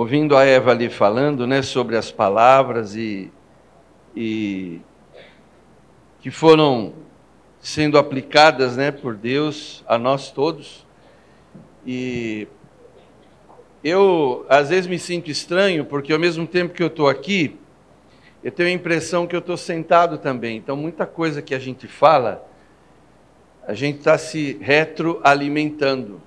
ouvindo a Eva ali falando, né, sobre as palavras e, e que foram sendo aplicadas, né, por Deus a nós todos. E eu às vezes me sinto estranho porque ao mesmo tempo que eu estou aqui, eu tenho a impressão que eu estou sentado também. Então muita coisa que a gente fala, a gente está se retroalimentando.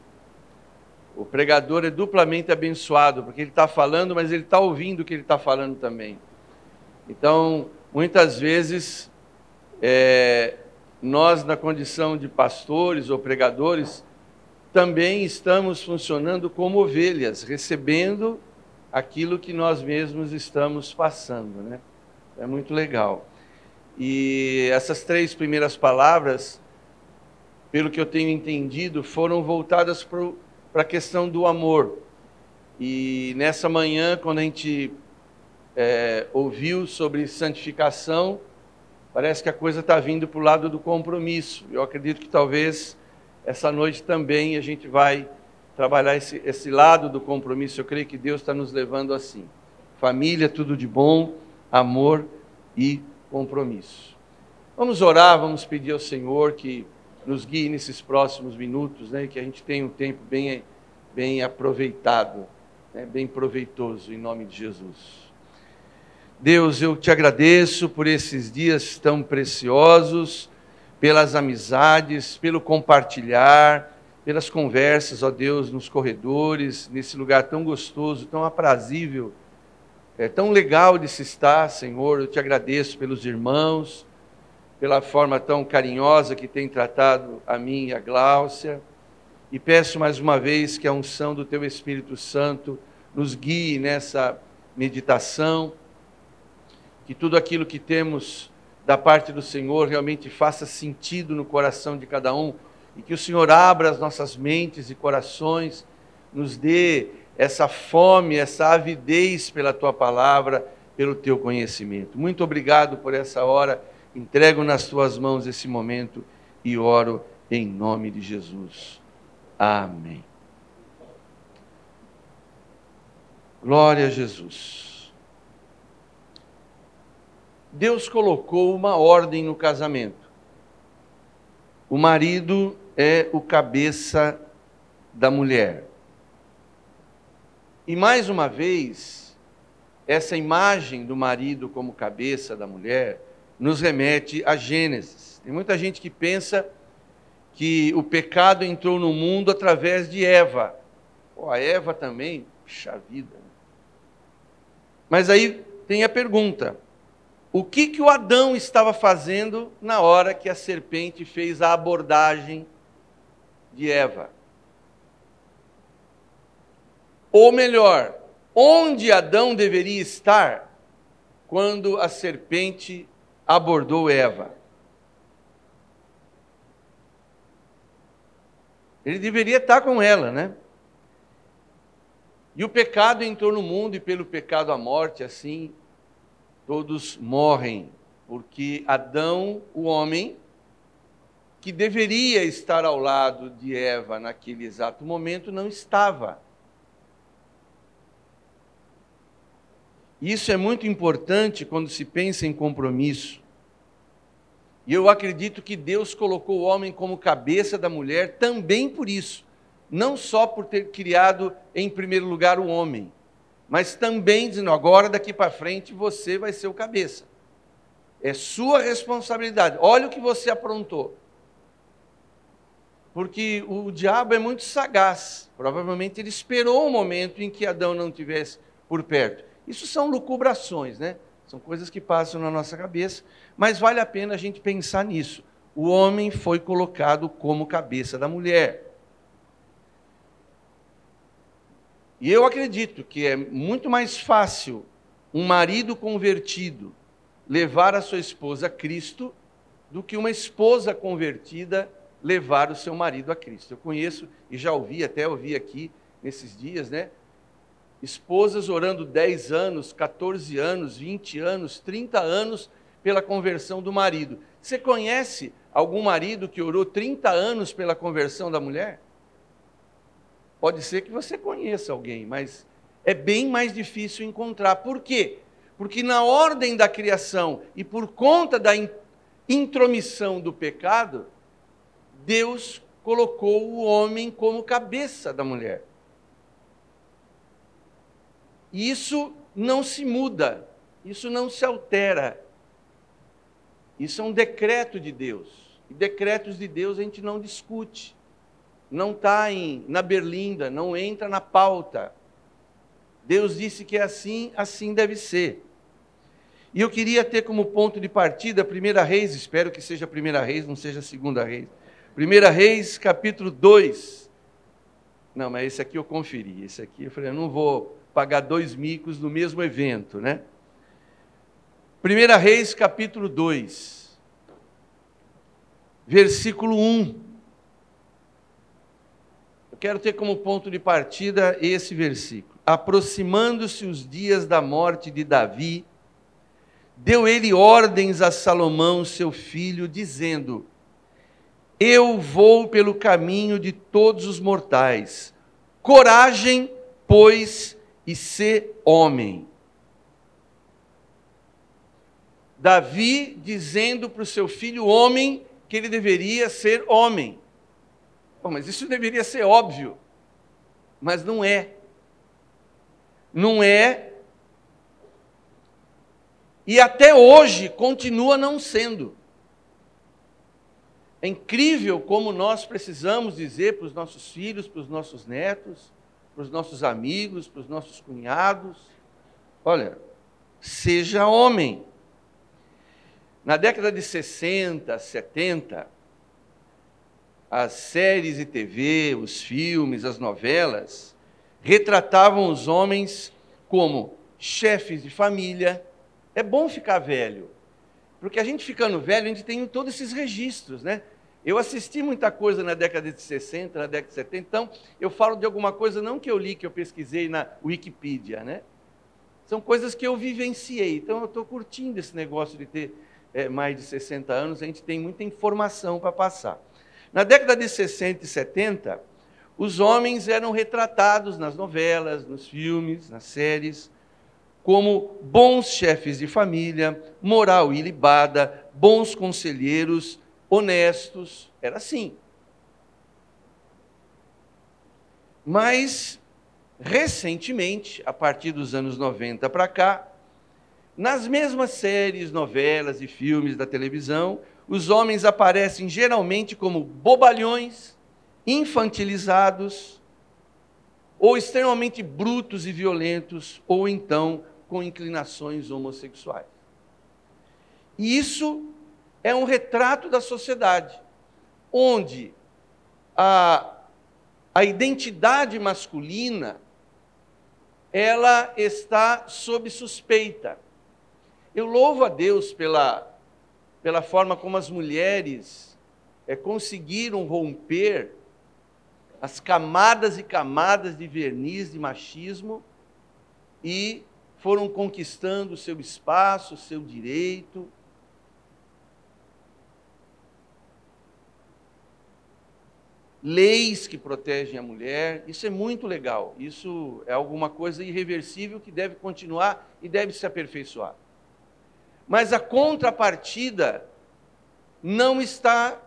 O pregador é duplamente abençoado, porque ele está falando, mas ele está ouvindo o que ele está falando também. Então, muitas vezes, é, nós, na condição de pastores ou pregadores, também estamos funcionando como ovelhas, recebendo aquilo que nós mesmos estamos passando. Né? É muito legal. E essas três primeiras palavras, pelo que eu tenho entendido, foram voltadas para a questão do amor. E nessa manhã, quando a gente é, ouviu sobre santificação, parece que a coisa está vindo para o lado do compromisso. Eu acredito que talvez essa noite também a gente vai trabalhar esse, esse lado do compromisso. Eu creio que Deus está nos levando assim. Família, tudo de bom, amor e compromisso. Vamos orar, vamos pedir ao Senhor que nos guie nesses próximos minutos, né, que a gente tenha um tempo bem, bem aproveitado, né, bem proveitoso, em nome de Jesus. Deus, eu te agradeço por esses dias tão preciosos, pelas amizades, pelo compartilhar, pelas conversas, ó Deus, nos corredores, nesse lugar tão gostoso, tão aprazível, é tão legal de se estar, Senhor. Eu te agradeço pelos irmãos, pela forma tão carinhosa que tem tratado a mim e a Gláucia. E peço mais uma vez que a unção do Teu Espírito Santo nos guie nessa meditação que tudo aquilo que temos da parte do Senhor realmente faça sentido no coração de cada um e que o Senhor abra as nossas mentes e corações, nos dê essa fome, essa avidez pela tua palavra, pelo teu conhecimento. Muito obrigado por essa hora. Entrego nas tuas mãos esse momento e oro em nome de Jesus. Amém. Glória a Jesus. Deus colocou uma ordem no casamento. O marido é o cabeça da mulher. E mais uma vez, essa imagem do marido como cabeça da mulher nos remete a Gênesis. Tem muita gente que pensa que o pecado entrou no mundo através de Eva. Pô, a Eva também, puxa vida. Mas aí tem a pergunta: o que, que o Adão estava fazendo na hora que a serpente fez a abordagem de Eva? Ou melhor, onde Adão deveria estar quando a serpente abordou Eva? Ele deveria estar com ela, né? E o pecado entrou no mundo, e pelo pecado a morte, assim todos morrem, porque Adão, o homem, que deveria estar ao lado de Eva naquele exato momento, não estava. Isso é muito importante quando se pensa em compromisso. E eu acredito que Deus colocou o homem como cabeça da mulher também por isso. Não só por ter criado em primeiro lugar o homem, mas também dizendo agora daqui para frente você vai ser o cabeça. É sua responsabilidade. Olha o que você aprontou. Porque o diabo é muito sagaz. Provavelmente ele esperou o um momento em que Adão não tivesse por perto. Isso são lucubrações, né? São coisas que passam na nossa cabeça, mas vale a pena a gente pensar nisso. O homem foi colocado como cabeça da mulher. E eu acredito que é muito mais fácil um marido convertido levar a sua esposa a Cristo do que uma esposa convertida levar o seu marido a Cristo. Eu conheço e já ouvi, até ouvi aqui nesses dias, né? Esposas orando 10 anos, 14 anos, 20 anos, 30 anos pela conversão do marido. Você conhece algum marido que orou 30 anos pela conversão da mulher? Pode ser que você conheça alguém, mas é bem mais difícil encontrar. Por quê? Porque na ordem da criação e por conta da intromissão do pecado, Deus colocou o homem como cabeça da mulher. E isso não se muda, isso não se altera. Isso é um decreto de Deus. E decretos de Deus a gente não discute. Não está na berlinda, não entra na pauta. Deus disse que é assim, assim deve ser. E eu queria ter como ponto de partida a Primeira Reis, espero que seja a Primeira Reis, não seja a Segunda Reis. Primeira Reis, capítulo 2. Não, mas esse aqui eu conferi. Esse aqui eu falei, eu não vou pagar dois micos no mesmo evento, né? Primeira Reis, capítulo 2. Versículo 1. Eu quero ter como ponto de partida esse versículo. Aproximando-se os dias da morte de Davi, deu ele ordens a Salomão, seu filho, dizendo: Eu vou pelo caminho de todos os mortais. Coragem, pois, e ser homem. Davi dizendo para o seu filho homem que ele deveria ser homem. Bom, mas isso deveria ser óbvio, mas não é. Não é e até hoje continua não sendo. É incrível como nós precisamos dizer para os nossos filhos, para os nossos netos, para os nossos amigos, para os nossos cunhados: olha, seja homem. Na década de 60, 70, as séries de TV, os filmes, as novelas, retratavam os homens como chefes de família, é bom ficar velho, porque a gente ficando velho, a gente tem todos esses registros, né? Eu assisti muita coisa na década de 60, na década de 70, então eu falo de alguma coisa não que eu li, que eu pesquisei na Wikipedia, né? São coisas que eu vivenciei, então eu estou curtindo esse negócio de ter é, mais de 60 anos, a gente tem muita informação para passar. Na década de 60 e 70, os homens eram retratados nas novelas, nos filmes, nas séries, como bons chefes de família, moral ilibada, bons conselheiros, honestos. Era assim. Mas, recentemente, a partir dos anos 90 para cá, nas mesmas séries, novelas e filmes da televisão, os homens aparecem geralmente como bobalhões, infantilizados, ou extremamente brutos e violentos, ou então com inclinações homossexuais. E isso é um retrato da sociedade, onde a, a identidade masculina ela está sob suspeita. Eu louvo a Deus pela, pela forma como as mulheres é, conseguiram romper as camadas e camadas de verniz de machismo e foram conquistando o seu espaço, o seu direito. Leis que protegem a mulher, isso é muito legal. Isso é alguma coisa irreversível que deve continuar e deve se aperfeiçoar. Mas a contrapartida não está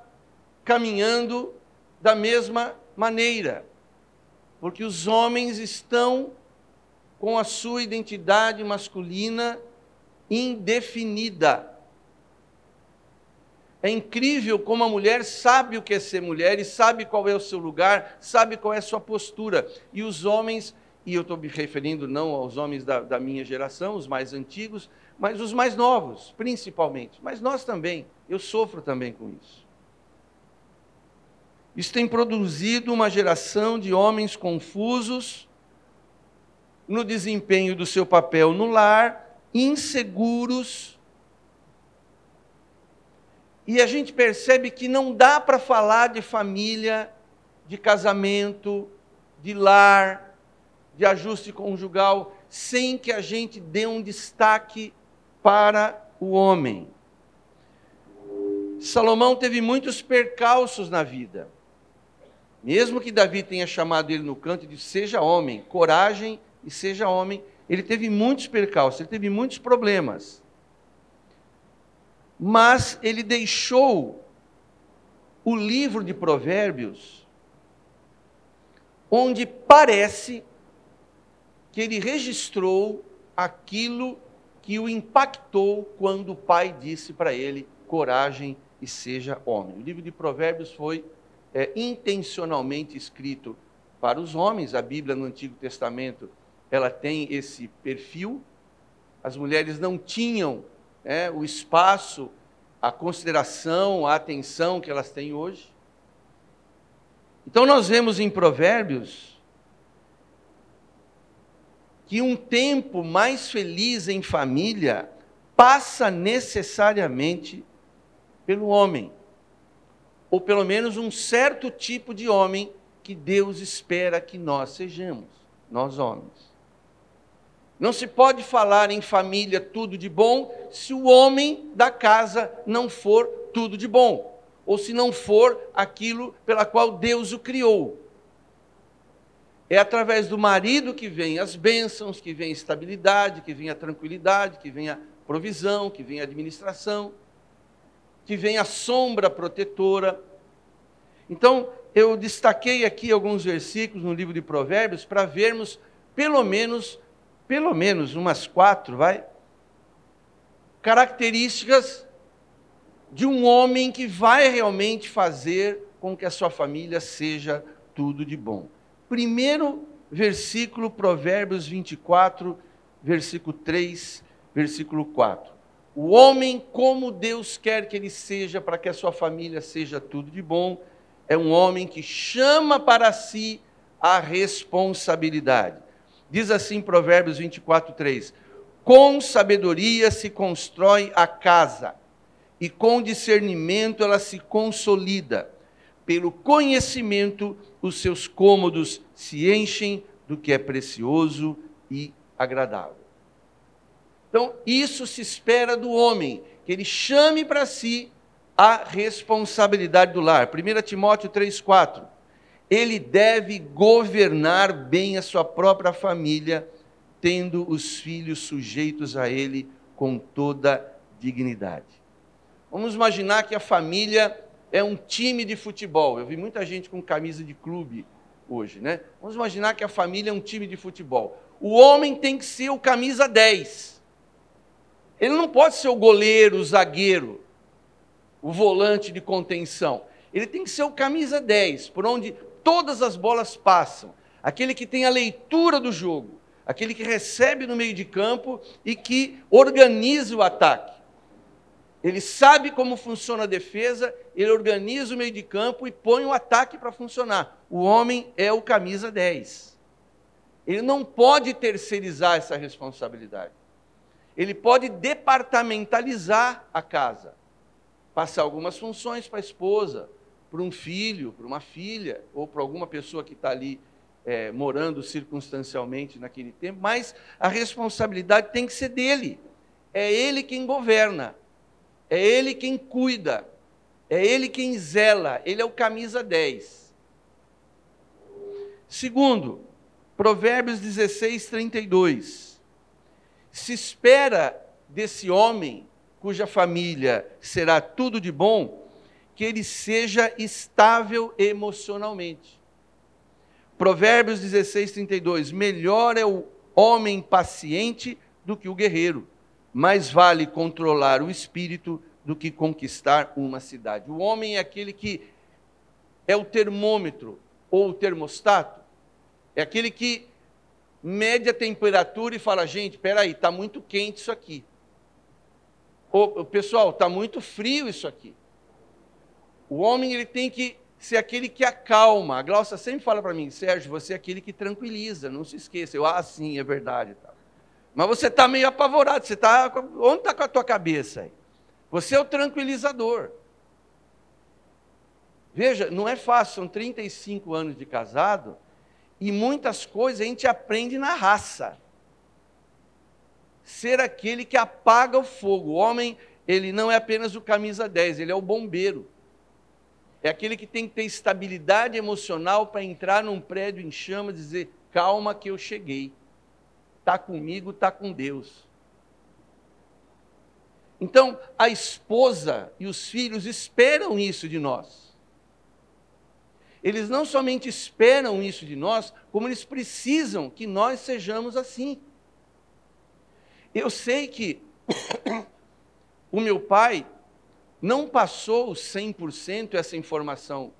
caminhando da mesma maneira, porque os homens estão com a sua identidade masculina indefinida. É incrível como a mulher sabe o que é ser mulher e sabe qual é o seu lugar, sabe qual é a sua postura. E os homens, e eu estou me referindo não aos homens da, da minha geração, os mais antigos, mas os mais novos, principalmente. Mas nós também, eu sofro também com isso. Isso tem produzido uma geração de homens confusos, no desempenho do seu papel no lar, inseguros. E a gente percebe que não dá para falar de família, de casamento, de lar, de ajuste conjugal, sem que a gente dê um destaque para o homem. Salomão teve muitos percalços na vida. Mesmo que Davi tenha chamado ele no canto e disse: Seja homem, coragem e seja homem. Ele teve muitos percalços, ele teve muitos problemas. Mas ele deixou o livro de Provérbios, onde parece que ele registrou aquilo que o impactou quando o pai disse para ele: coragem e seja homem. O livro de Provérbios foi é, intencionalmente escrito para os homens. A Bíblia no Antigo Testamento ela tem esse perfil. As mulheres não tinham é, o espaço, a consideração, a atenção que elas têm hoje. Então nós vemos em Provérbios que um tempo mais feliz em família passa necessariamente pelo homem, ou pelo menos um certo tipo de homem que Deus espera que nós sejamos, nós homens. Não se pode falar em família tudo de bom se o homem da casa não for tudo de bom, ou se não for aquilo pela qual Deus o criou. É através do marido que vem as bênçãos, que vem a estabilidade, que vem a tranquilidade, que vem a provisão, que vem a administração, que vem a sombra protetora. Então, eu destaquei aqui alguns versículos no livro de Provérbios para vermos pelo menos, pelo menos umas quatro, vai, características de um homem que vai realmente fazer com que a sua família seja tudo de bom. Primeiro versículo, Provérbios 24, versículo 3, versículo 4. O homem, como Deus quer que ele seja, para que a sua família seja tudo de bom, é um homem que chama para si a responsabilidade. Diz assim Provérbios 24, 3: Com sabedoria se constrói a casa, e com discernimento ela se consolida. Pelo conhecimento, os seus cômodos se enchem do que é precioso e agradável. Então, isso se espera do homem, que ele chame para si a responsabilidade do lar. 1 Timóteo 3,4. Ele deve governar bem a sua própria família, tendo os filhos sujeitos a ele com toda dignidade. Vamos imaginar que a família é um time de futebol. Eu vi muita gente com camisa de clube hoje, né? Vamos imaginar que a família é um time de futebol. O homem tem que ser o camisa 10 ele não pode ser o goleiro, o zagueiro, o volante de contenção. Ele tem que ser o camisa 10, por onde todas as bolas passam. Aquele que tem a leitura do jogo, aquele que recebe no meio de campo e que organiza o ataque. Ele sabe como funciona a defesa, ele organiza o meio de campo e põe o ataque para funcionar. O homem é o camisa 10. Ele não pode terceirizar essa responsabilidade ele pode departamentalizar a casa, passar algumas funções para a esposa, para um filho, para uma filha, ou para alguma pessoa que está ali é, morando circunstancialmente naquele tempo, mas a responsabilidade tem que ser dele. É ele quem governa, é ele quem cuida, é ele quem zela, ele é o camisa 10. Segundo, Provérbios 16, 32 se espera desse homem, cuja família será tudo de bom, que ele seja estável emocionalmente. Provérbios 16, 32. Melhor é o homem paciente do que o guerreiro, mais vale controlar o espírito do que conquistar uma cidade. O homem é aquele que é o termômetro ou o termostato, é aquele que mede a temperatura e fala, gente, espera aí, está muito quente isso aqui. Ô, pessoal, está muito frio isso aqui. O homem ele tem que ser aquele que acalma. A Glaucia sempre fala para mim, Sérgio, você é aquele que tranquiliza, não se esqueça. Eu, ah, sim, é verdade. Tá. Mas você está meio apavorado, você está. Onde está com a tua cabeça aí? Você é o tranquilizador. Veja, não é fácil, são 35 anos de casado, e muitas coisas a gente aprende na raça. Ser aquele que apaga o fogo. O homem, ele não é apenas o camisa 10, ele é o bombeiro. É aquele que tem que ter estabilidade emocional para entrar num prédio em chamas e dizer: calma que eu cheguei. está comigo, está com Deus. Então, a esposa e os filhos esperam isso de nós. Eles não somente esperam isso de nós, como eles precisam que nós sejamos assim. Eu sei que o meu pai não passou 100% essa informação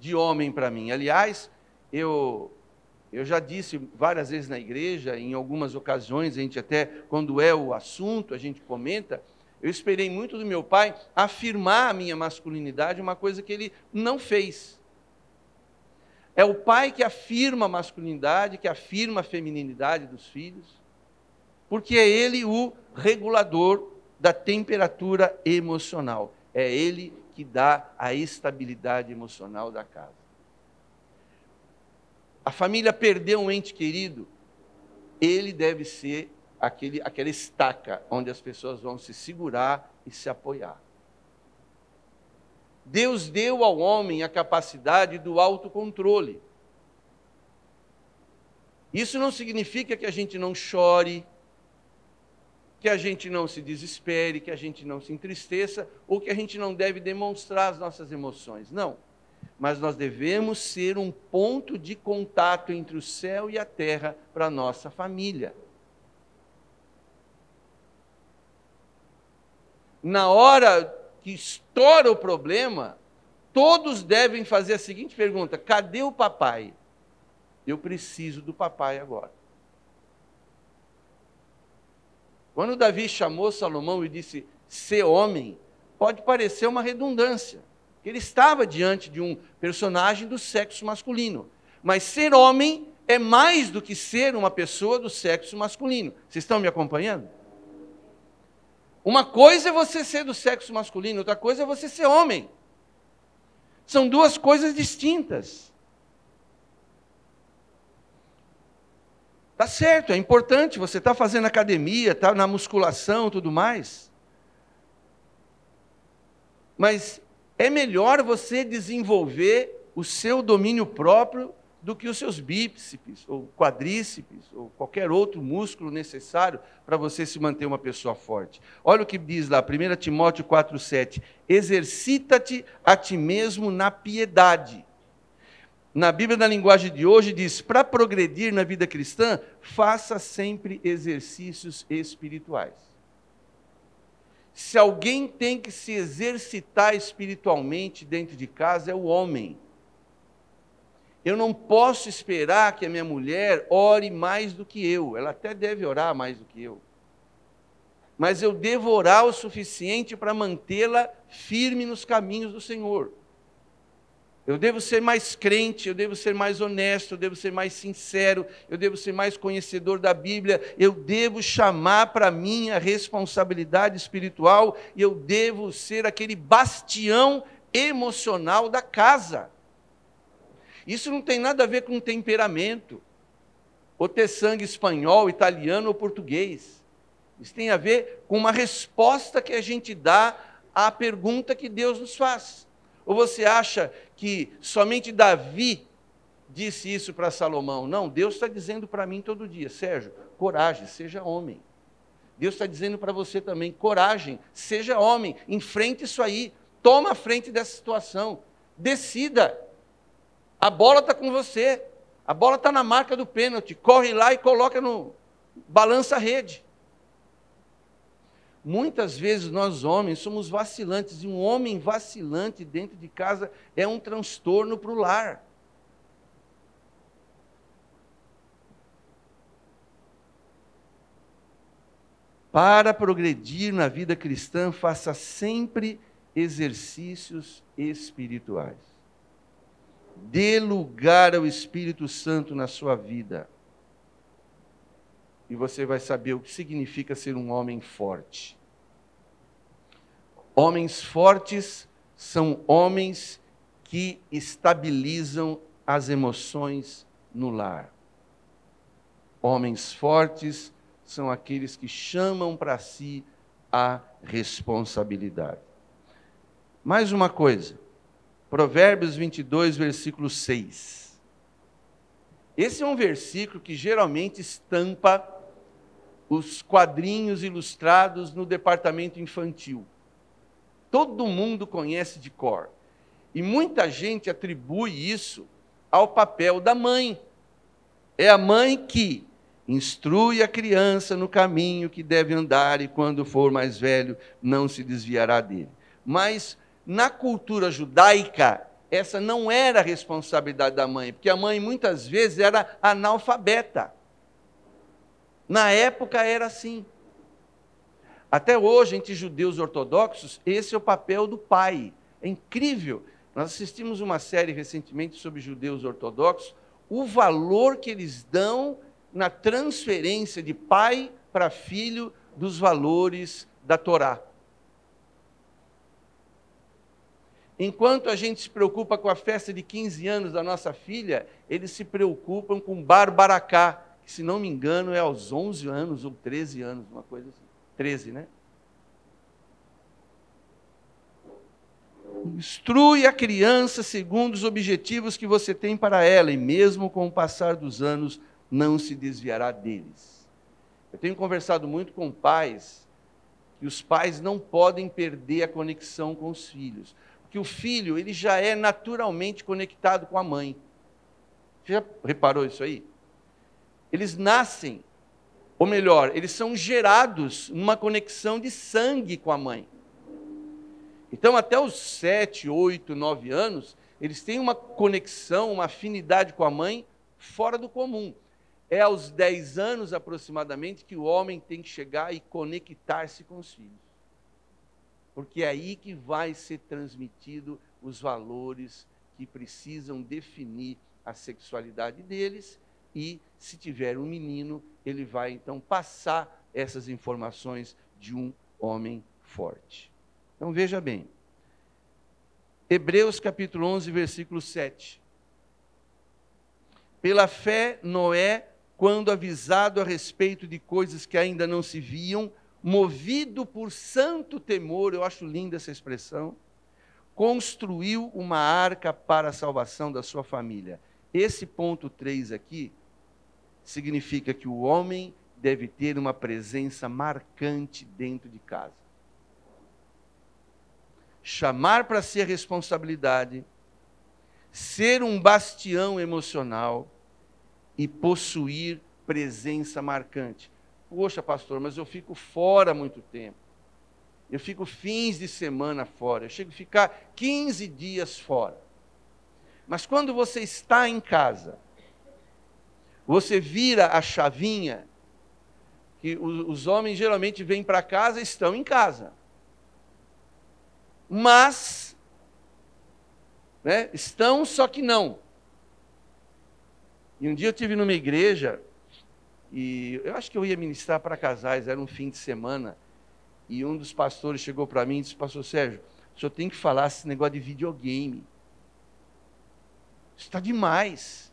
de homem para mim. Aliás, eu eu já disse várias vezes na igreja, em algumas ocasiões, a gente até, quando é o assunto, a gente comenta, eu esperei muito do meu pai afirmar a minha masculinidade, uma coisa que ele não fez. É o pai que afirma a masculinidade, que afirma a feminilidade dos filhos, porque é ele o regulador da temperatura emocional. É ele que dá a estabilidade emocional da casa a família perdeu um ente querido, ele deve ser aquele, aquela estaca onde as pessoas vão se segurar e se apoiar. Deus deu ao homem a capacidade do autocontrole. Isso não significa que a gente não chore, que a gente não se desespere, que a gente não se entristeça, ou que a gente não deve demonstrar as nossas emoções. Não mas nós devemos ser um ponto de contato entre o céu e a terra para a nossa família. Na hora que estoura o problema, todos devem fazer a seguinte pergunta: cadê o papai? Eu preciso do papai agora. Quando Davi chamou Salomão e disse: ser homem, pode parecer uma redundância que ele estava diante de um personagem do sexo masculino. Mas ser homem é mais do que ser uma pessoa do sexo masculino. Vocês estão me acompanhando? Uma coisa é você ser do sexo masculino, outra coisa é você ser homem. São duas coisas distintas. Tá certo, é importante, você está fazendo academia, está na musculação tudo mais. Mas é melhor você desenvolver o seu domínio próprio do que os seus bíceps, ou quadríceps, ou qualquer outro músculo necessário para você se manter uma pessoa forte. Olha o que diz lá, 1 Timóteo 4,7: Exercita-te a ti mesmo na piedade. Na Bíblia, na linguagem de hoje, diz: para progredir na vida cristã, faça sempre exercícios espirituais. Se alguém tem que se exercitar espiritualmente dentro de casa, é o homem. Eu não posso esperar que a minha mulher ore mais do que eu. Ela até deve orar mais do que eu. Mas eu devo orar o suficiente para mantê-la firme nos caminhos do Senhor. Eu devo ser mais crente, eu devo ser mais honesto, eu devo ser mais sincero, eu devo ser mais conhecedor da Bíblia, eu devo chamar para mim a responsabilidade espiritual e eu devo ser aquele bastião emocional da casa. Isso não tem nada a ver com temperamento, ou ter sangue espanhol, italiano ou português. Isso tem a ver com uma resposta que a gente dá à pergunta que Deus nos faz. Ou você acha que somente Davi disse isso para Salomão? Não, Deus está dizendo para mim todo dia, Sérgio, coragem, seja homem. Deus está dizendo para você também, coragem, seja homem, enfrente isso aí, toma a frente dessa situação, decida. A bola está com você, a bola está na marca do pênalti, corre lá e coloca no balança a rede. Muitas vezes nós homens somos vacilantes, e um homem vacilante dentro de casa é um transtorno para o lar. Para progredir na vida cristã, faça sempre exercícios espirituais. Dê lugar ao Espírito Santo na sua vida e você vai saber o que significa ser um homem forte. Homens fortes são homens que estabilizam as emoções no lar. Homens fortes são aqueles que chamam para si a responsabilidade. Mais uma coisa, Provérbios 22, versículo 6. Esse é um versículo que geralmente estampa os quadrinhos ilustrados no departamento infantil. Todo mundo conhece de cor. E muita gente atribui isso ao papel da mãe. É a mãe que instrui a criança no caminho que deve andar e quando for mais velho não se desviará dele. Mas na cultura judaica, essa não era a responsabilidade da mãe, porque a mãe muitas vezes era analfabeta. Na época era assim. Até hoje, entre judeus ortodoxos, esse é o papel do pai. É incrível. Nós assistimos uma série recentemente sobre judeus ortodoxos, o valor que eles dão na transferência de pai para filho dos valores da Torá. Enquanto a gente se preocupa com a festa de 15 anos da nossa filha, eles se preocupam com Barbaracá, que, se não me engano, é aos 11 anos ou 13 anos, uma coisa assim. 13, né? Instrui a criança segundo os objetivos que você tem para ela, e mesmo com o passar dos anos, não se desviará deles. Eu tenho conversado muito com pais que os pais não podem perder a conexão com os filhos que o filho ele já é naturalmente conectado com a mãe. Você já reparou isso aí? Eles nascem, ou melhor, eles são gerados numa conexão de sangue com a mãe. Então, até os sete, oito, nove anos, eles têm uma conexão, uma afinidade com a mãe fora do comum. É aos dez anos aproximadamente que o homem tem que chegar e conectar-se com os filhos porque é aí que vai ser transmitido os valores que precisam definir a sexualidade deles e se tiver um menino, ele vai então passar essas informações de um homem forte. Então veja bem. Hebreus capítulo 11, versículo 7. Pela fé, Noé, quando avisado a respeito de coisas que ainda não se viam, movido por santo temor, eu acho linda essa expressão, construiu uma arca para a salvação da sua família. Esse ponto 3 aqui significa que o homem deve ter uma presença marcante dentro de casa. Chamar para si responsabilidade, ser um bastião emocional e possuir presença marcante. Poxa, pastor, mas eu fico fora muito tempo. Eu fico fins de semana fora. Eu chego a ficar 15 dias fora. Mas quando você está em casa, você vira a chavinha, que os homens geralmente vêm para casa e estão em casa. Mas, né, estão, só que não. E um dia eu tive numa igreja e eu acho que eu ia ministrar para casais, era um fim de semana. E um dos pastores chegou para mim e disse: Pastor Sérgio, o senhor tem que falar esse negócio de videogame. Está demais.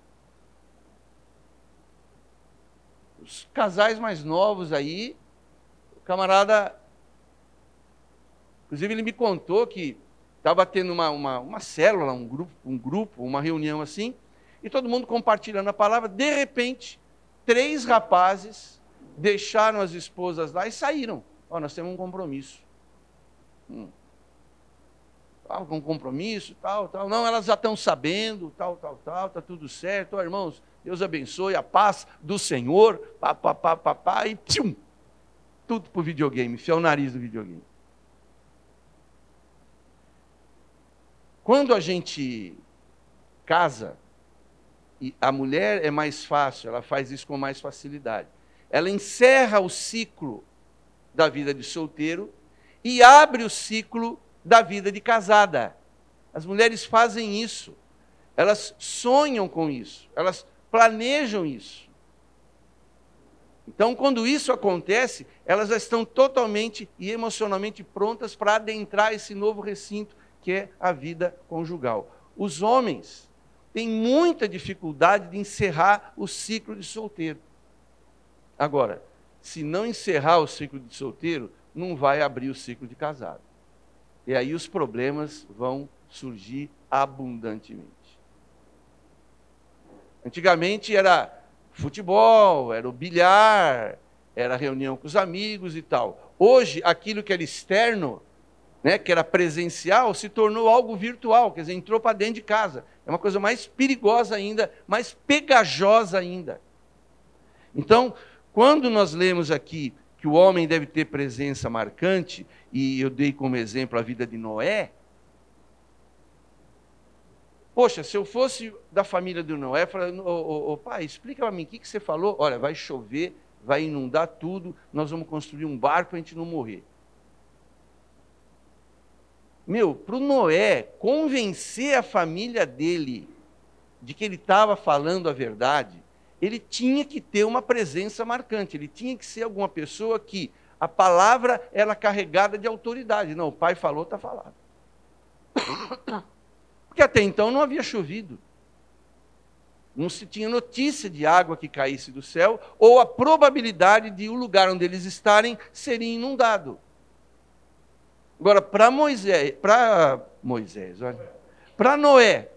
Os casais mais novos aí, o camarada. Inclusive, ele me contou que estava tendo uma, uma, uma célula, um grupo, um grupo, uma reunião assim, e todo mundo compartilhando a palavra. De repente, três rapazes deixaram as esposas lá e saíram. Ó, oh, nós temos um compromisso. Hum. Ah, com um compromisso, tal, tal. Não, elas já estão sabendo, tal, tal, tal, está tudo certo. Oh, irmãos, Deus abençoe, a paz do Senhor, pá, pá, pá, pá, pá, e tchum, tudo para o videogame, fiel o nariz do videogame. Quando a gente casa, e a mulher é mais fácil, ela faz isso com mais facilidade. Ela encerra o ciclo da vida de solteiro e abre o ciclo da vida de casada. As mulheres fazem isso. Elas sonham com isso, elas planejam isso. Então, quando isso acontece, elas já estão totalmente e emocionalmente prontas para adentrar esse novo recinto que é a vida conjugal. Os homens tem muita dificuldade de encerrar o ciclo de solteiro. Agora, se não encerrar o ciclo de solteiro, não vai abrir o ciclo de casado. E aí os problemas vão surgir abundantemente. Antigamente era futebol, era o bilhar, era reunião com os amigos e tal. Hoje, aquilo que era externo, né, que era presencial, se tornou algo virtual, quer dizer, entrou para dentro de casa. É uma coisa mais perigosa ainda, mais pegajosa ainda. Então, quando nós lemos aqui que o homem deve ter presença marcante, e eu dei como exemplo a vida de Noé. Poxa, se eu fosse da família do Noé, falando, ô, ô, ô, pai, explica para mim, o que, que você falou? Olha, vai chover, vai inundar tudo, nós vamos construir um barco para a gente não morrer. Meu, para o Noé convencer a família dele de que ele estava falando a verdade, ele tinha que ter uma presença marcante, ele tinha que ser alguma pessoa que a palavra era carregada de autoridade. Não, o pai falou, está falado. Porque até então não havia chovido. Não se tinha notícia de água que caísse do céu, ou a probabilidade de o lugar onde eles estarem seria inundado. Agora, para Moisés, para Moisés, olha, para Noé,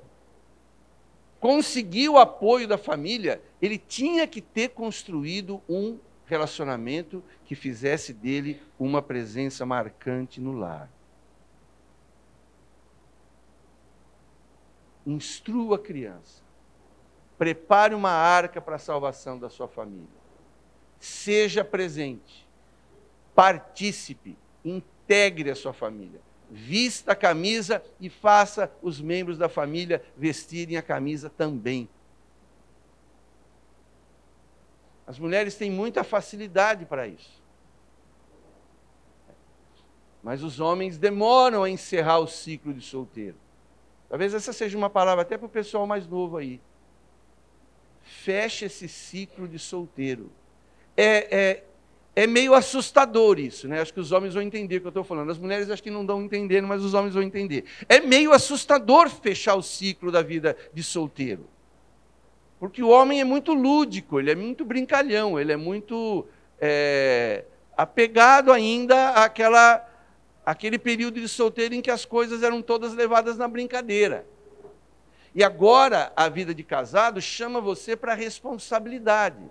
conseguir o apoio da família, ele tinha que ter construído um relacionamento que fizesse dele uma presença marcante no lar. Instrua a criança. Prepare uma arca para a salvação da sua família. Seja presente. Participe. Integre a sua família vista a camisa e faça os membros da família vestirem a camisa também. As mulheres têm muita facilidade para isso. Mas os homens demoram a encerrar o ciclo de solteiro. Talvez essa seja uma palavra até para o pessoal mais novo aí. Feche esse ciclo de solteiro. É, é, é meio assustador isso, né? Acho que os homens vão entender o que eu estou falando. As mulheres acho que não dão entendendo, mas os homens vão entender. É meio assustador fechar o ciclo da vida de solteiro. Porque o homem é muito lúdico, ele é muito brincalhão, ele é muito é, apegado ainda àquela, àquele período de solteiro em que as coisas eram todas levadas na brincadeira. E agora a vida de casado chama você para a responsabilidade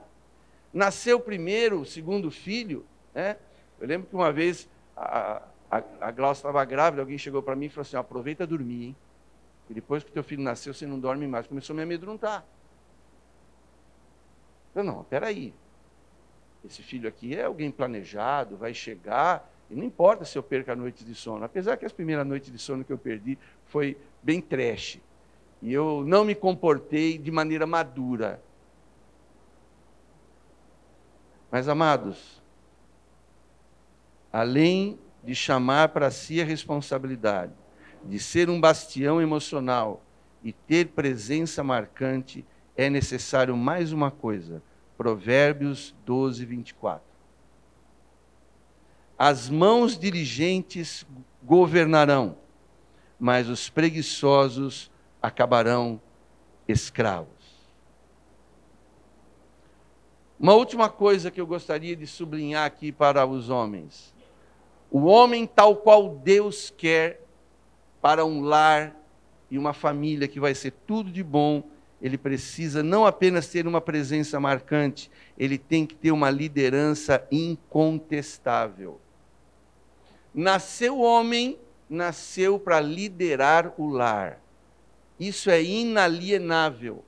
nasceu primeiro o segundo filho, né? Eu lembro que uma vez a, a, a Glaucia estava grávida, alguém chegou para mim e falou assim: aproveita dormir, hein? E depois que teu filho nasceu, você não dorme mais. Começou a me amedrontar. Eu não, peraí. Esse filho aqui é alguém planejado, vai chegar, e não importa se eu perca a noite de sono. Apesar que as primeiras noites de sono que eu perdi foi bem trash. E eu não me comportei de maneira madura. Mas, amados, além de chamar para si a responsabilidade, de ser um bastião emocional e ter presença marcante, é necessário mais uma coisa. Provérbios 12, 24. As mãos diligentes governarão, mas os preguiçosos acabarão escravos. Uma última coisa que eu gostaria de sublinhar aqui para os homens. O homem tal qual Deus quer para um lar e uma família que vai ser tudo de bom, ele precisa não apenas ter uma presença marcante, ele tem que ter uma liderança incontestável. Nasceu homem, nasceu para liderar o lar. Isso é inalienável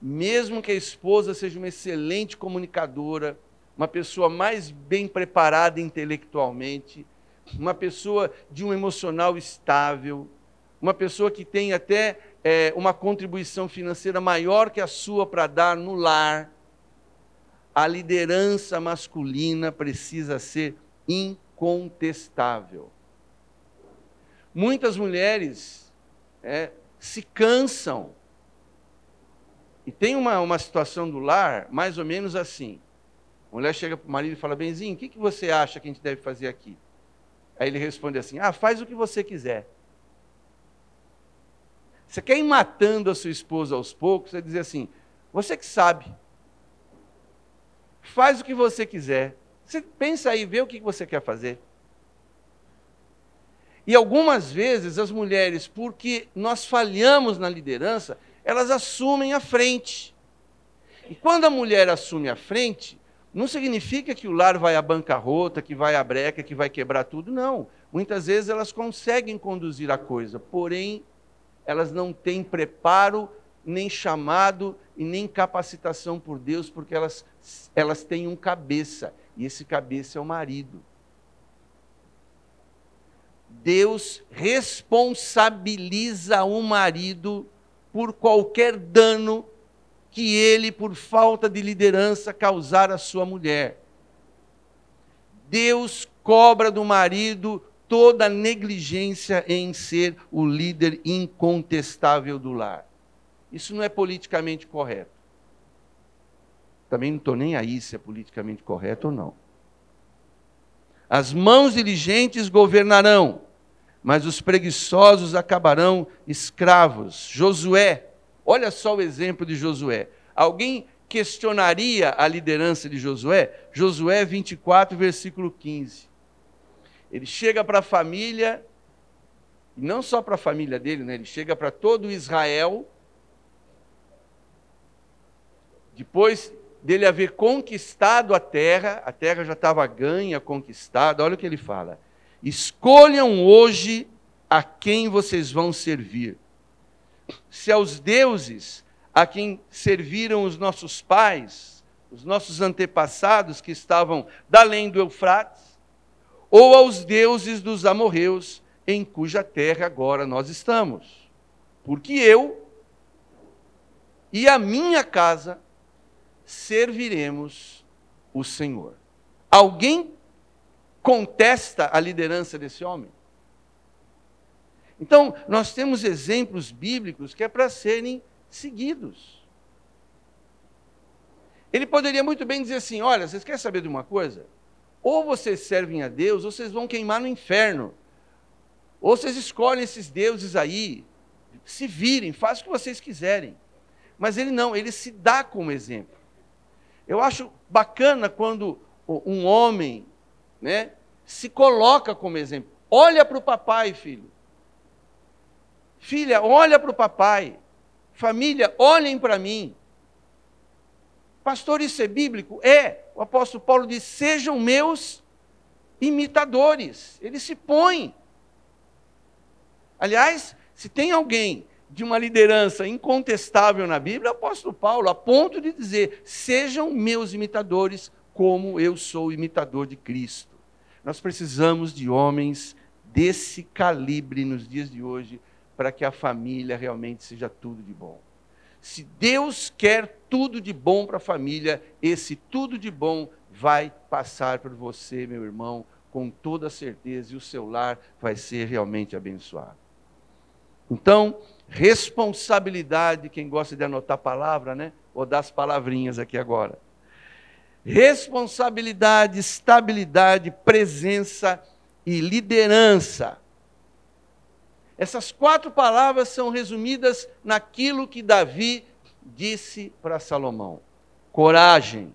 mesmo que a esposa seja uma excelente comunicadora, uma pessoa mais bem preparada intelectualmente, uma pessoa de um emocional estável, uma pessoa que tem até é, uma contribuição financeira maior que a sua para dar no lar, a liderança masculina precisa ser incontestável. Muitas mulheres é, se cansam e tem uma, uma situação do lar mais ou menos assim. A mulher chega para o marido e fala: Benzinho, o que, que você acha que a gente deve fazer aqui? Aí ele responde assim: Ah, faz o que você quiser. Você quer ir matando a sua esposa aos poucos? Você dizer assim: Você que sabe. Faz o que você quiser. Você pensa aí, vê o que você quer fazer. E algumas vezes as mulheres, porque nós falhamos na liderança, elas assumem a frente. E quando a mulher assume a frente, Não significa que o lar vai à bancarrota, que vai à breca, que vai quebrar tudo, não. Muitas vezes elas conseguem conduzir a coisa, porém elas não têm preparo, nem chamado e nem capacitação por Deus, porque elas, elas têm um cabeça, e esse cabeça é o marido. Deus responsabiliza o marido por qualquer dano que ele, por falta de liderança, causar à sua mulher. Deus cobra do marido toda negligência em ser o líder incontestável do lar. Isso não é politicamente correto. Também não estou nem aí se é politicamente correto ou não. As mãos diligentes governarão, mas os preguiçosos acabarão escravos. Josué, olha só o exemplo de Josué. Alguém questionaria a liderança de Josué? Josué 24, versículo 15. Ele chega para a família, e não só para a família dele, né? ele chega para todo Israel. Depois dele haver conquistado a terra, a terra já estava ganha, conquistada, olha o que ele fala. Escolham hoje a quem vocês vão servir. Se aos deuses a quem serviram os nossos pais, os nossos antepassados que estavam da além do Eufrates, ou aos deuses dos amorreus, em cuja terra agora nós estamos. Porque eu e a minha casa serviremos o Senhor. Alguém contesta a liderança desse homem? Então, nós temos exemplos bíblicos que é para serem seguidos. Ele poderia muito bem dizer assim: olha, vocês querem saber de uma coisa? Ou vocês servem a Deus, ou vocês vão queimar no inferno. Ou vocês escolhem esses deuses aí, se virem, façam o que vocês quiserem. Mas ele não, ele se dá como exemplo. Eu acho bacana quando um homem né, se coloca como exemplo. Olha para o papai, filho. Filha, olha para o papai. Família, olhem para mim. Pastor, isso é bíblico? É. O apóstolo Paulo diz: sejam meus imitadores. Ele se põe. Aliás, se tem alguém de uma liderança incontestável na Bíblia, o apóstolo Paulo, a ponto de dizer: sejam meus imitadores, como eu sou imitador de Cristo. Nós precisamos de homens desse calibre nos dias de hoje para que a família realmente seja tudo de bom. Se Deus quer tudo de bom para a família, esse tudo de bom vai passar por você, meu irmão, com toda certeza, e o seu lar vai ser realmente abençoado. Então, responsabilidade, quem gosta de anotar palavra, né? Vou dar as palavrinhas aqui agora. Responsabilidade, estabilidade, presença e liderança. Essas quatro palavras são resumidas naquilo que Davi disse para Salomão: coragem,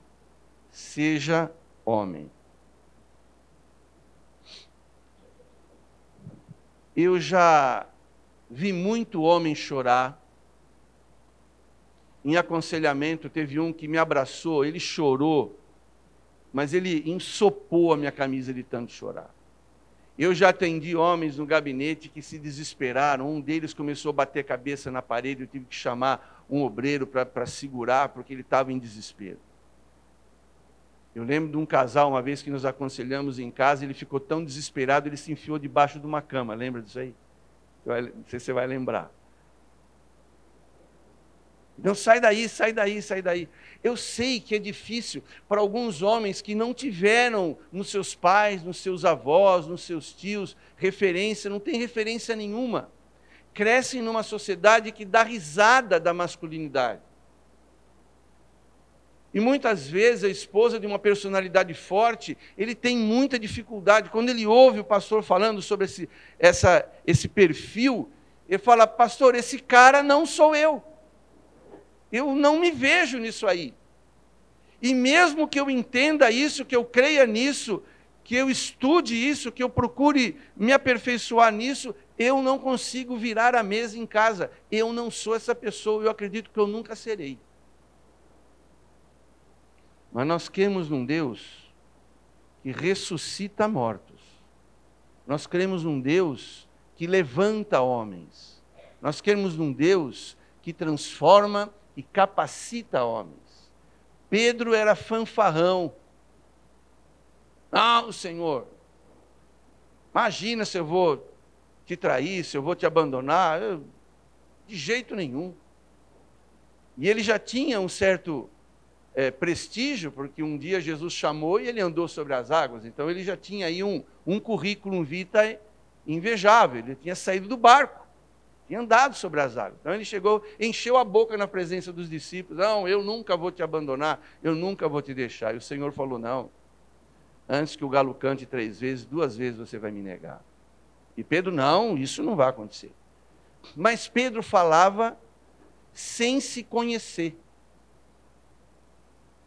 seja homem. Eu já vi muito homem chorar. Em aconselhamento, teve um que me abraçou, ele chorou, mas ele ensopou a minha camisa de tanto chorar. Eu já atendi homens no gabinete que se desesperaram. Um deles começou a bater cabeça na parede. Eu tive que chamar um obreiro para segurar, porque ele estava em desespero. Eu lembro de um casal, uma vez que nos aconselhamos em casa, ele ficou tão desesperado, ele se enfiou debaixo de uma cama. Lembra disso aí? Não sei se você vai lembrar. Então sai daí, sai daí, sai daí. Eu sei que é difícil para alguns homens que não tiveram nos seus pais, nos seus avós, nos seus tios, referência, não tem referência nenhuma. Crescem numa sociedade que dá risada da masculinidade. E muitas vezes a esposa de uma personalidade forte, ele tem muita dificuldade. Quando ele ouve o pastor falando sobre esse, essa, esse perfil, ele fala: Pastor, esse cara não sou eu. Eu não me vejo nisso aí. E mesmo que eu entenda isso, que eu creia nisso, que eu estude isso, que eu procure me aperfeiçoar nisso, eu não consigo virar a mesa em casa. Eu não sou essa pessoa, eu acredito que eu nunca serei. Mas nós cremos num Deus que ressuscita mortos. Nós cremos num Deus que levanta homens. Nós cremos num Deus que transforma e capacita homens. Pedro era fanfarrão. Não, Senhor, imagina se eu vou te trair, se eu vou te abandonar. Eu, de jeito nenhum. E ele já tinha um certo é, prestígio, porque um dia Jesus chamou e ele andou sobre as águas. Então ele já tinha aí um, um currículo vitae invejável. Ele tinha saído do barco, tinha andado sobre as águas. Então ele chegou, encheu a boca na presença dos discípulos: Não, eu nunca vou te abandonar, eu nunca vou te deixar. E o Senhor falou: Não, antes que o galo cante três vezes, duas vezes você vai me negar. E Pedro: Não, isso não vai acontecer. Mas Pedro falava sem se conhecer.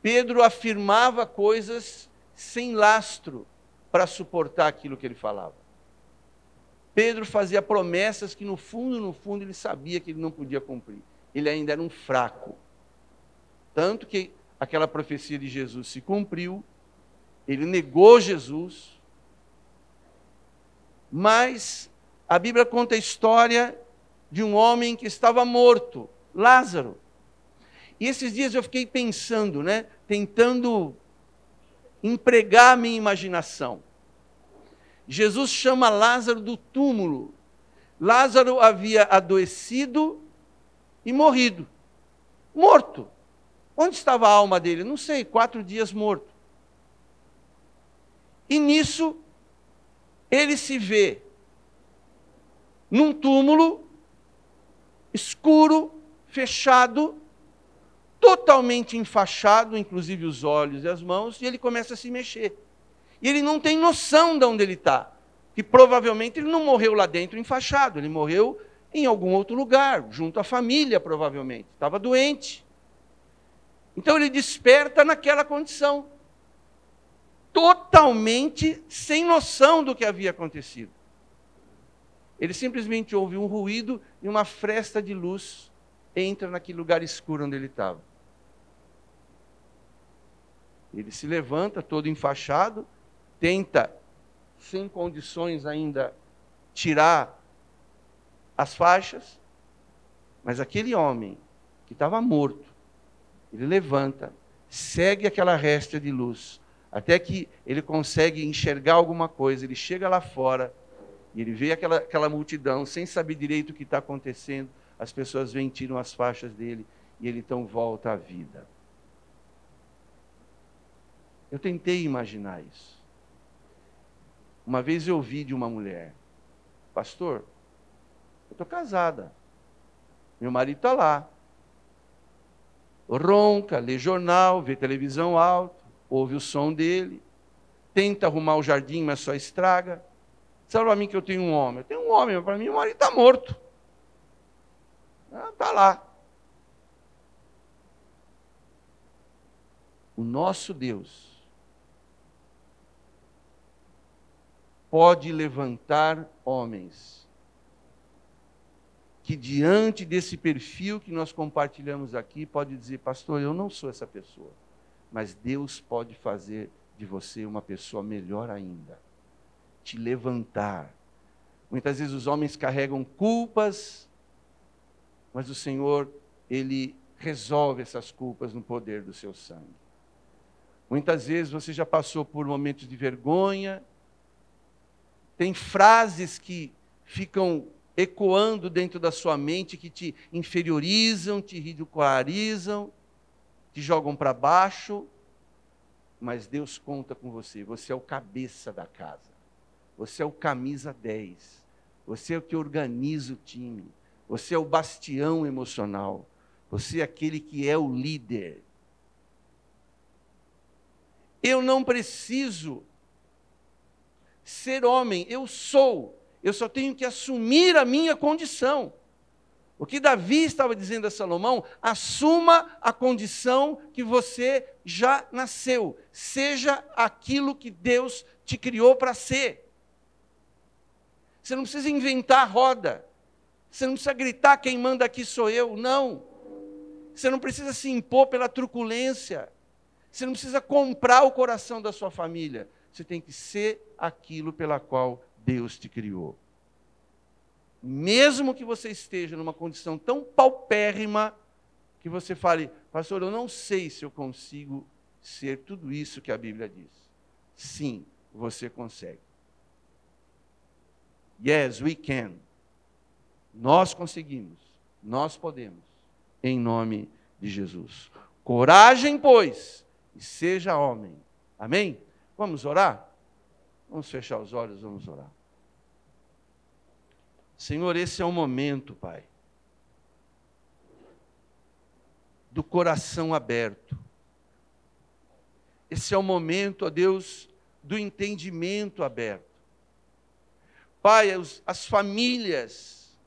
Pedro afirmava coisas sem lastro para suportar aquilo que ele falava. Pedro fazia promessas que no fundo, no fundo, ele sabia que ele não podia cumprir. Ele ainda era um fraco. Tanto que aquela profecia de Jesus se cumpriu, ele negou Jesus, mas a Bíblia conta a história de um homem que estava morto, Lázaro. E esses dias eu fiquei pensando, né, tentando empregar a minha imaginação. Jesus chama Lázaro do túmulo. Lázaro havia adoecido e morrido. Morto. Onde estava a alma dele? Não sei, quatro dias morto. E nisso, ele se vê num túmulo escuro, fechado, totalmente enfaixado, inclusive os olhos e as mãos, e ele começa a se mexer. E ele não tem noção de onde ele está. Que provavelmente ele não morreu lá dentro enfaixado, ele morreu em algum outro lugar, junto à família, provavelmente. Estava doente. Então ele desperta naquela condição, totalmente sem noção do que havia acontecido. Ele simplesmente ouve um ruído e uma fresta de luz entra naquele lugar escuro onde ele estava. Ele se levanta, todo enfaixado, tenta, sem condições ainda, tirar as faixas, mas aquele homem que estava morto, ele levanta, segue aquela resta de luz, até que ele consegue enxergar alguma coisa, ele chega lá fora, e ele vê aquela, aquela multidão, sem saber direito o que está acontecendo, as pessoas vêm, tiram as faixas dele, e ele então volta à vida. Eu tentei imaginar isso. Uma vez eu ouvi de uma mulher, pastor, eu estou casada, meu marido está lá, ronca, lê jornal, vê televisão alto, ouve o som dele, tenta arrumar o jardim, mas só estraga. Sabe para mim que eu tenho um homem? Eu tenho um homem, mas para mim o marido está morto. Está ah, lá. O nosso Deus pode levantar homens que, diante desse perfil que nós compartilhamos aqui, pode dizer, pastor, eu não sou essa pessoa, mas Deus pode fazer de você uma pessoa melhor ainda, te levantar. Muitas vezes os homens carregam culpas, mas o Senhor, Ele resolve essas culpas no poder do seu sangue. Muitas vezes você já passou por momentos de vergonha, tem frases que ficam ecoando dentro da sua mente que te inferiorizam, te ridicularizam, te jogam para baixo, mas Deus conta com você. Você é o cabeça da casa. Você é o camisa 10. Você é o que organiza o time. Você é o bastião emocional. Você é aquele que é o líder. Eu não preciso ser homem, eu sou. Eu só tenho que assumir a minha condição. O que Davi estava dizendo a Salomão, assuma a condição que você já nasceu. Seja aquilo que Deus te criou para ser. Você não precisa inventar roda. Você não precisa gritar quem manda aqui sou eu. Não. Você não precisa se impor pela truculência. Você não precisa comprar o coração da sua família. Você tem que ser aquilo pela qual Deus te criou. Mesmo que você esteja numa condição tão paupérrima que você fale, pastor, eu não sei se eu consigo ser tudo isso que a Bíblia diz. Sim, você consegue. Yes, we can. Nós conseguimos, nós podemos, em nome de Jesus. Coragem, pois, e seja homem. Amém? Vamos orar? Vamos fechar os olhos, vamos orar. Senhor, esse é o momento, Pai, do coração aberto. Esse é o momento, ó Deus, do entendimento aberto. Pai, as famílias,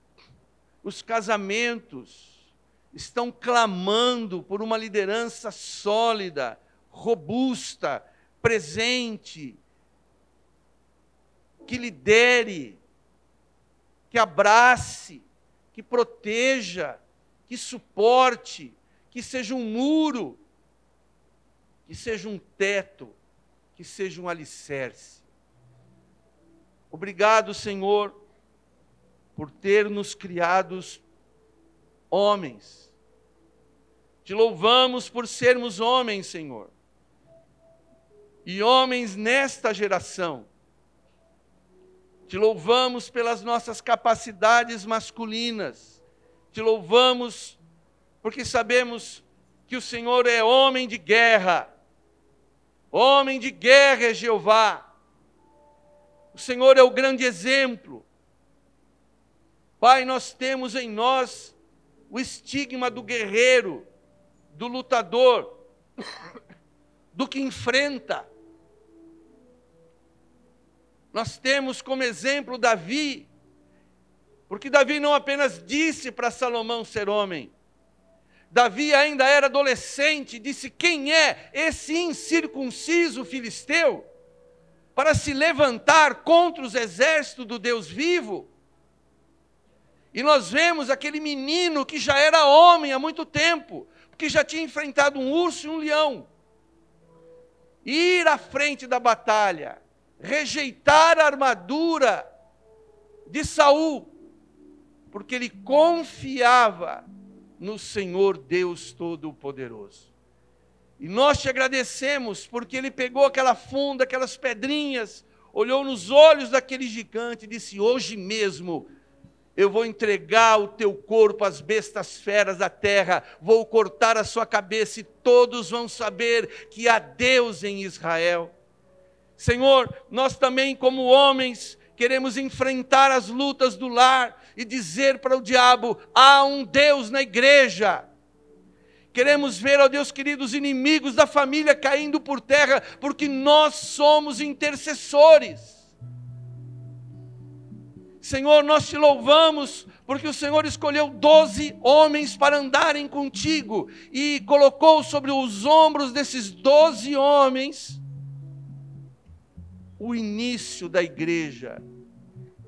os casamentos estão clamando por uma liderança sólida, robusta, presente, que lidere, que abrace, que proteja, que suporte, que seja um muro, que seja um teto, que seja um alicerce. Obrigado, Senhor, por ter nos criados homens. Te louvamos por sermos homens, Senhor. E homens nesta geração. Te louvamos pelas nossas capacidades masculinas. Te louvamos porque sabemos que o Senhor é homem de guerra. Homem de guerra é Jeová. O Senhor é o grande exemplo. Pai, nós temos em nós o estigma do guerreiro, do lutador, do que enfrenta. Nós temos como exemplo Davi, porque Davi não apenas disse para Salomão ser homem, Davi ainda era adolescente, disse: Quem é esse incircunciso filisteu? para se levantar contra os exércitos do Deus vivo. E nós vemos aquele menino que já era homem há muito tempo, que já tinha enfrentado um urso e um leão, ir à frente da batalha, rejeitar a armadura de Saul, porque ele confiava no Senhor Deus Todo-Poderoso. E nós te agradecemos porque ele pegou aquela funda, aquelas pedrinhas, olhou nos olhos daquele gigante e disse: Hoje mesmo eu vou entregar o teu corpo às bestas feras da terra, vou cortar a sua cabeça e todos vão saber que há Deus em Israel. Senhor, nós também, como homens, queremos enfrentar as lutas do lar e dizer para o diabo: há um Deus na igreja Queremos ver, ó Deus querido, os inimigos da família caindo por terra, porque nós somos intercessores. Senhor, nós te louvamos, porque o Senhor escolheu doze homens para andarem contigo, e colocou sobre os ombros desses doze homens o início da igreja,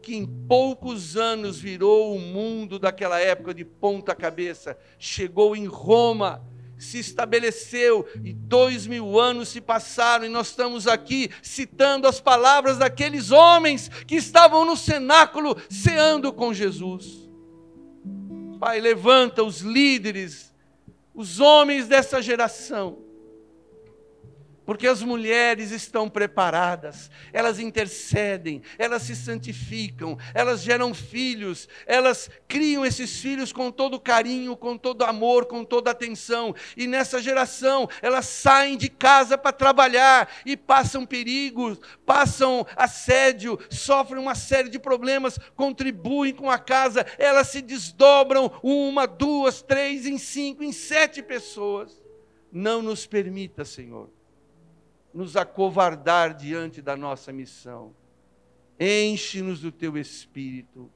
que em poucos anos virou o mundo daquela época de ponta cabeça, chegou em Roma, se estabeleceu e dois mil anos se passaram e nós estamos aqui citando as palavras daqueles homens que estavam no cenáculo ceando com Jesus. Pai, levanta os líderes, os homens dessa geração porque as mulheres estão preparadas, elas intercedem, elas se santificam, elas geram filhos, elas criam esses filhos com todo carinho, com todo amor, com toda atenção. E nessa geração, elas saem de casa para trabalhar e passam perigos, passam assédio, sofrem uma série de problemas, contribuem com a casa, elas se desdobram uma, duas, três, em cinco, em sete pessoas. Não nos permita, Senhor nos acovardar diante da nossa missão. Enche-nos do teu espírito,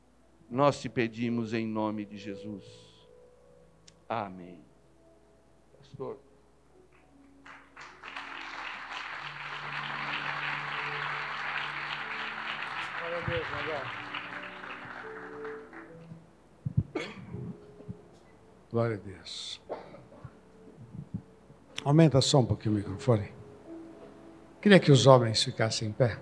nós te pedimos em nome de Jesus. Amém. Pastor. Glória a Deus, Glória a Deus. Aumenta só um pouquinho o microfone. Queria que os homens ficassem em pé.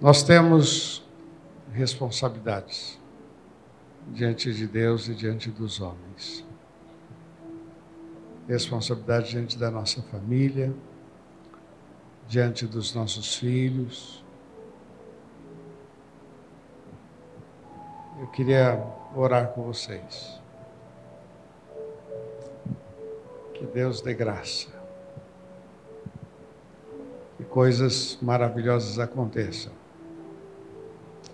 Nós temos responsabilidades diante de Deus e diante dos homens. Responsabilidade diante da nossa família, diante dos nossos filhos. Eu queria orar com vocês. Que Deus dê graça. Que coisas maravilhosas aconteçam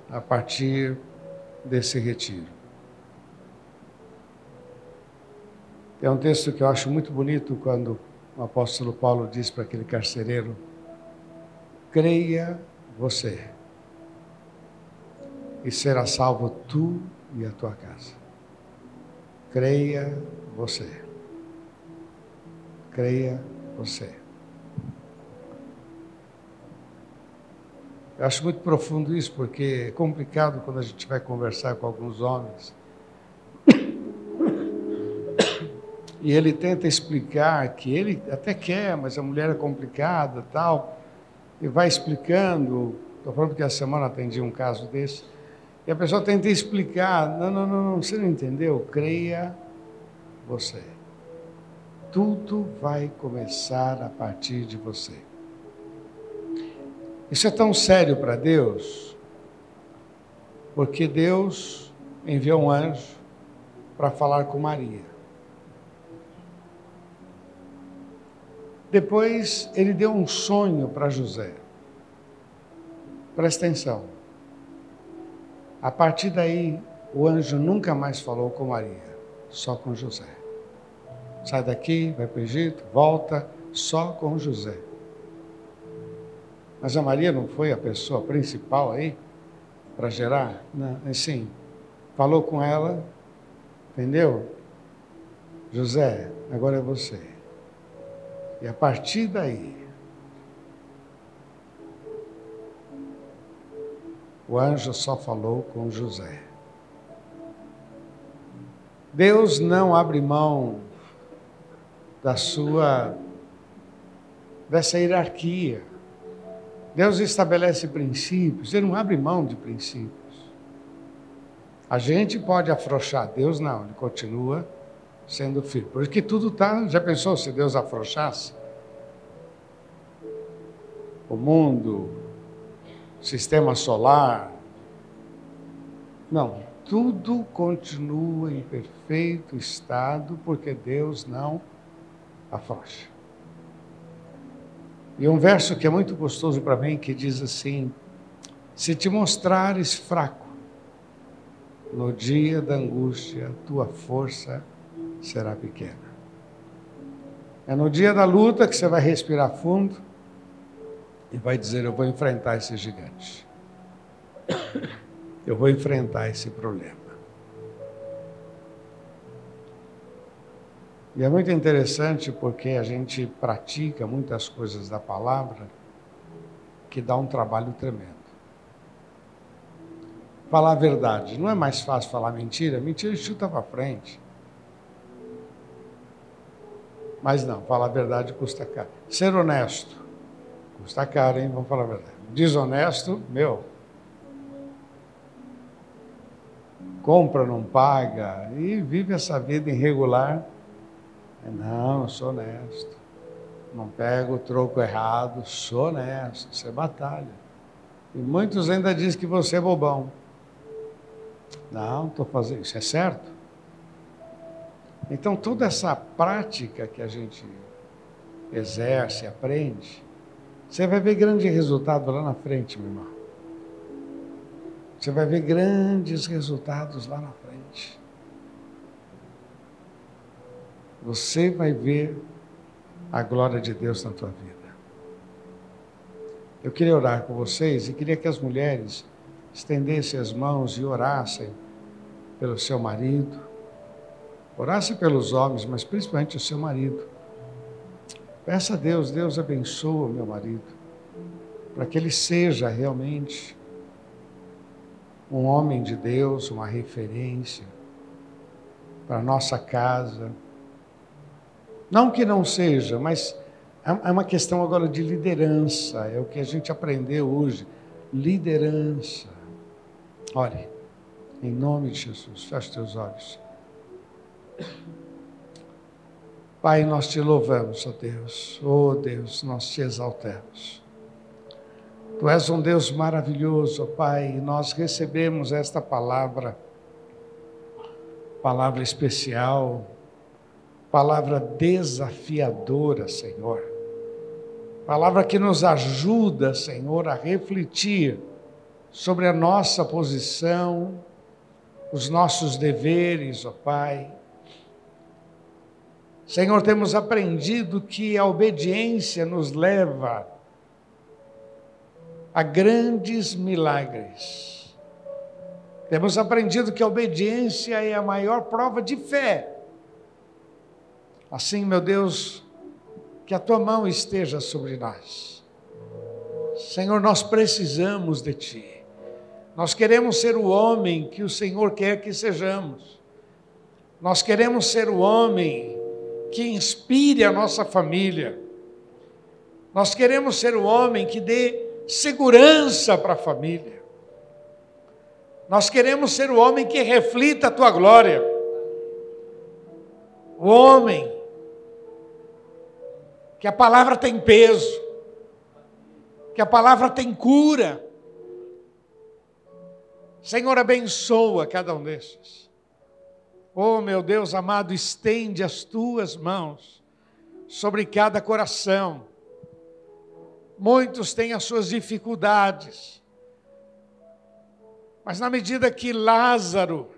a partir desse retiro. É um texto que eu acho muito bonito quando o apóstolo Paulo diz para aquele carcereiro: creia você, e será salvo tu e a tua casa. Creia você. Creia você. Eu acho muito profundo isso, porque é complicado quando a gente vai conversar com alguns homens. E ele tenta explicar que ele até quer, mas a mulher é complicada tal. E vai explicando. Estou falando que a semana atendi um caso desse. E a pessoa tenta explicar. Não, não, não, não você não entendeu. Creia você. Tudo vai começar a partir de você. Isso é tão sério para Deus, porque Deus enviou um anjo para falar com Maria. Depois ele deu um sonho para José. Presta atenção. A partir daí, o anjo nunca mais falou com Maria, só com José. Sai daqui, vai para o Egito, volta, só com José. Mas a Maria não foi a pessoa principal aí para gerar? Não, assim, falou com ela, entendeu? José, agora é você. E a partir daí, o anjo só falou com José. Deus não abre mão da sua dessa hierarquia. Deus estabelece princípios, Ele não abre mão de princípios. A gente pode afrouxar, Deus não, Ele continua sendo firme. Porque tudo está. Já pensou se Deus afrouxasse? O mundo, sistema solar. Não, tudo continua em perfeito estado porque Deus não afrouxa. E um verso que é muito gostoso para mim, que diz assim: Se te mostrares fraco, no dia da angústia, tua força será pequena. É no dia da luta que você vai respirar fundo e vai dizer: Eu vou enfrentar esse gigante. Eu vou enfrentar esse problema. E é muito interessante porque a gente pratica muitas coisas da palavra que dá um trabalho tremendo. Falar a verdade. Não é mais fácil falar mentira? Mentira chuta para frente. Mas não, falar a verdade custa caro. Ser honesto custa caro, hein? Vamos falar a verdade. Desonesto, meu. Compra, não paga e vive essa vida irregular não, eu sou honesto. Não pego o troco errado, sou honesto. Você batalha. E muitos ainda dizem que você é bobão. Não, estou fazendo. Isso é certo? Então, toda essa prática que a gente exerce, aprende, você vai ver grande resultado lá na frente, meu irmão. Você vai ver grandes resultados lá na frente você vai ver a glória de Deus na tua vida. Eu queria orar com vocês e queria que as mulheres estendessem as mãos e orassem pelo seu marido, orassem pelos homens, mas principalmente o seu marido. Peça a Deus, Deus abençoa o meu marido. para que ele seja realmente um homem de Deus, uma referência para a nossa casa. Não que não seja, mas é, é uma questão agora de liderança, é o que a gente aprendeu hoje. Liderança. Olhe, em nome de Jesus, feche teus olhos. Pai, nós te louvamos, ó Deus. Oh Deus, nós te exaltamos. Tu és um Deus maravilhoso, ó Pai, e nós recebemos esta palavra, palavra especial, palavra desafiadora, Senhor. Palavra que nos ajuda, Senhor, a refletir sobre a nossa posição, os nossos deveres, ó Pai. Senhor, temos aprendido que a obediência nos leva a grandes milagres. Temos aprendido que a obediência é a maior prova de fé. Assim, meu Deus, que a tua mão esteja sobre nós. Senhor, nós precisamos de ti. Nós queremos ser o homem que o Senhor quer que sejamos. Nós queremos ser o homem que inspire a nossa família. Nós queremos ser o homem que dê segurança para a família. Nós queremos ser o homem que reflita a tua glória. O homem que a palavra tem peso, que a palavra tem cura Senhor, abençoa cada um desses. Oh, meu Deus amado, estende as tuas mãos sobre cada coração. Muitos têm as suas dificuldades, mas na medida que Lázaro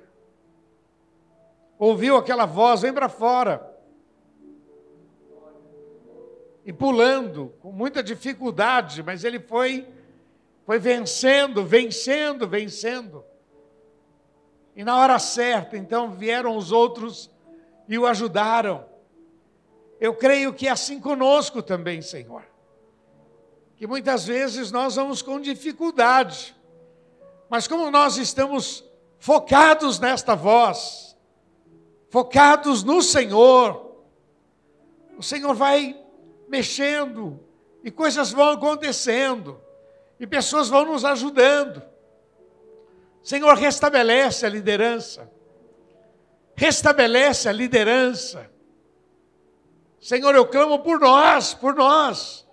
ouviu aquela voz, vem para fora, e pulando, com muita dificuldade, mas ele foi foi vencendo, vencendo, vencendo. E na hora certa, então, vieram os outros e o ajudaram. Eu creio que é assim conosco também, Senhor. Que muitas vezes nós vamos com dificuldade, mas como nós estamos focados nesta voz, focados no Senhor, o Senhor vai mexendo e coisas vão acontecendo e pessoas vão nos ajudando. Senhor, restabelece a liderança. Restabelece a liderança. Senhor, eu clamo por nós, por nós.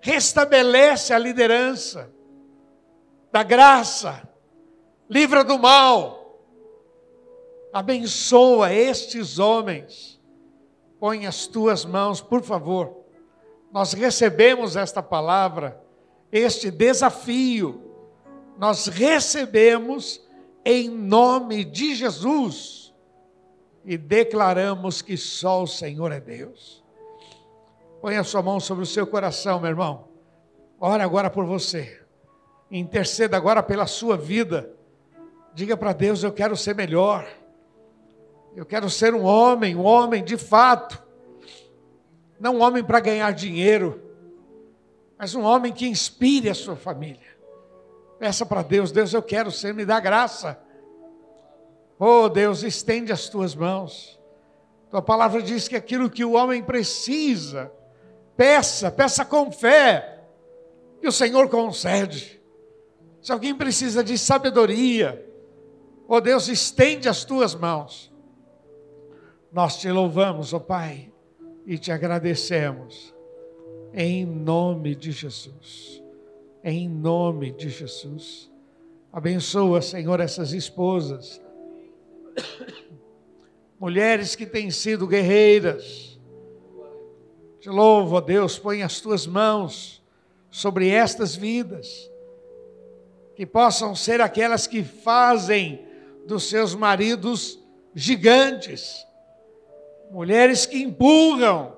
Restabelece a liderança da graça. Livra do mal. Abençoa estes homens. Põe as tuas mãos, por favor. Nós recebemos esta palavra este desafio nós recebemos em nome de Jesus e declaramos que só o Senhor é Deus. Põe a sua mão sobre o seu coração, meu irmão. Ora agora por você. Interceda agora pela sua vida. Diga para Deus: Eu quero ser melhor. Eu quero ser um homem, um homem de fato. Não um homem para ganhar dinheiro mas um homem que inspire a sua família. Peça para Deus, Deus, eu quero ser, me dá graça. Oh Deus, estende as tuas mãos. Tua palavra diz que aquilo que o homem precisa, peça, peça com fé, que o Senhor concede. Se alguém precisa de sabedoria, oh Deus, estende as tuas mãos. Nós te louvamos, ó oh Pai, e te agradecemos em nome de Jesus. Em nome de Jesus. Abençoa, Senhor, essas esposas. Mulheres que têm sido guerreiras. Te louvo, ó Deus, põe as tuas mãos sobre estas vidas. Que possam ser aquelas que fazem dos seus maridos gigantes. Mulheres que empurram,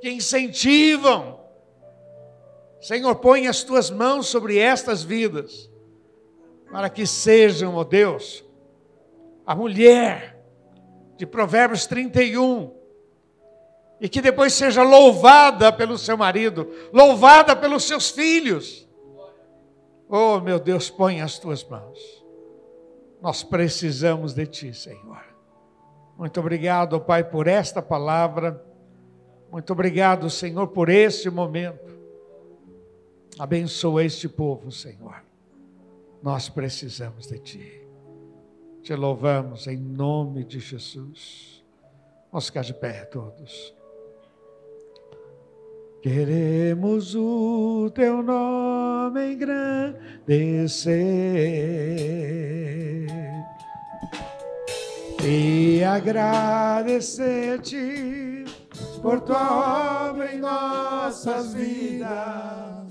que incentivam, Senhor, põe as tuas mãos sobre estas vidas, para que sejam, ó Deus, a mulher de Provérbios 31, e que depois seja louvada pelo seu marido, louvada pelos seus filhos, Oh, meu Deus, põe as tuas mãos. Nós precisamos de ti, Senhor. Muito obrigado, Pai, por esta palavra. Muito obrigado, Senhor, por este momento. Abençoa este povo, Senhor. Nós precisamos de Ti. Te louvamos em nome de Jesus. Vamos ficar de pé todos. Queremos o Teu nome engrandecer e agradecer-te por tua obra em nossas vidas